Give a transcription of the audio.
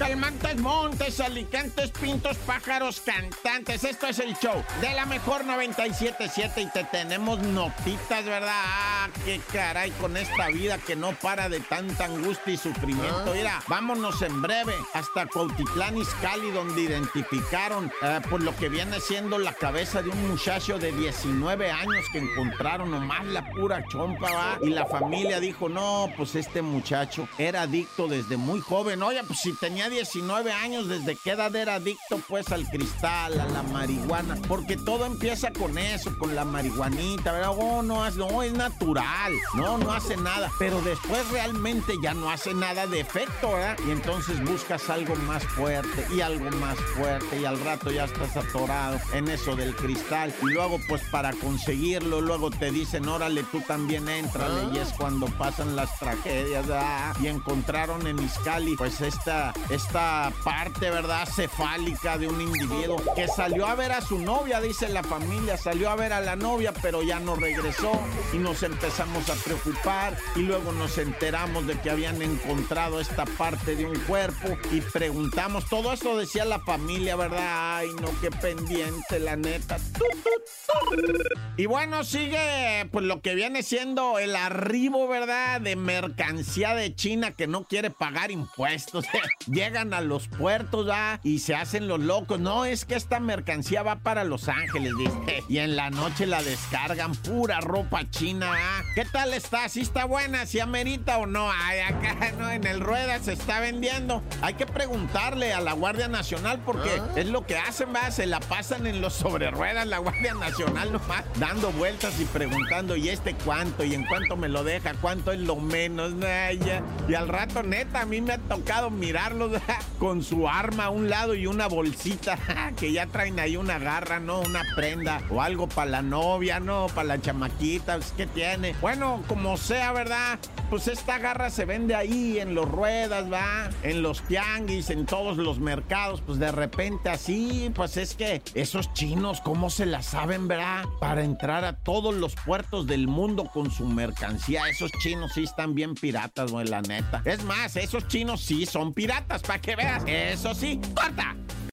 Calmantes, montes, alicantes, pintos, pájaros, cantantes. Esto es el show de la mejor 977 y te tenemos notitas, ¿verdad? Ah, qué caray con esta vida que no para de tanta angustia y sufrimiento. Mira, vámonos en breve hasta Cuautitlán Izcalli, donde identificaron eh, pues lo que viene siendo la cabeza de un muchacho de 19 años que encontraron nomás la pura chompa, ¿va? Y la familia dijo, no, pues este muchacho era adicto desde muy joven. Oye, pues si tenía 19 años, ¿desde qué edad era adicto pues al cristal, a la marihuana? Porque todo empieza con eso, con la marihuanita, ¿verdad? Oh, no, no, es natural, no, no hace nada. Pero después realmente ya no hace nada de efecto, ¿verdad? Y entonces buscas algo más fuerte y algo más fuerte y al rato ya estás atorado en eso del cristal. Y luego pues para conseguirlo, luego te dicen, órale, tú también entrale. Y es cuando pasan las tragedias, ¿verdad? Y encontraron en Iscali pues esta esta parte, ¿verdad? Cefálica de un individuo que salió a ver a su novia, dice la familia, salió a ver a la novia, pero ya no regresó y nos empezamos a preocupar y luego nos enteramos de que habían encontrado esta parte de un cuerpo y preguntamos, todo eso decía la familia, ¿verdad? Ay, no, qué pendiente, la neta. Y bueno, sigue pues lo que viene siendo el arribo, ¿verdad? De mercancía de China que no quiere pagar impuestos. llegan a los puertos y se hacen los locos. No, es que esta mercancía va para Los Ángeles, dice. Y en la noche la descargan, pura ropa china. ¿Qué tal está? ¿Sí está buena? ¿Sí amerita o no? Ay, acá no, en el rueda se está vendiendo. Hay que preguntarle a la Guardia Nacional porque ¿Ah? es lo que hacen, va, se la pasan en los sobre ruedas la Guardia Nacional nomás, dando vueltas y preguntando, ¿y este cuánto? ¿Y en cuánto me lo deja? ¿Cuánto es lo menos? Y al rato, neta, a mí me ha tocado mirarlo con su arma a un lado y una bolsita que ya traen ahí una garra, ¿no? Una prenda o algo para la novia, ¿no? Para la chamaquita, pues, ¿qué tiene? Bueno, como sea, ¿verdad? Pues esta garra se vende ahí en los ruedas, ¿va? En los tianguis, en todos los mercados, pues de repente así, pues es que esos chinos, ¿cómo se la saben, verdad? Para entrar a todos los puertos del mundo con su mercancía, esos chinos sí están bien piratas, güey, la neta. Es más, esos chinos sí son piratas para que veas. Eso sí, corta.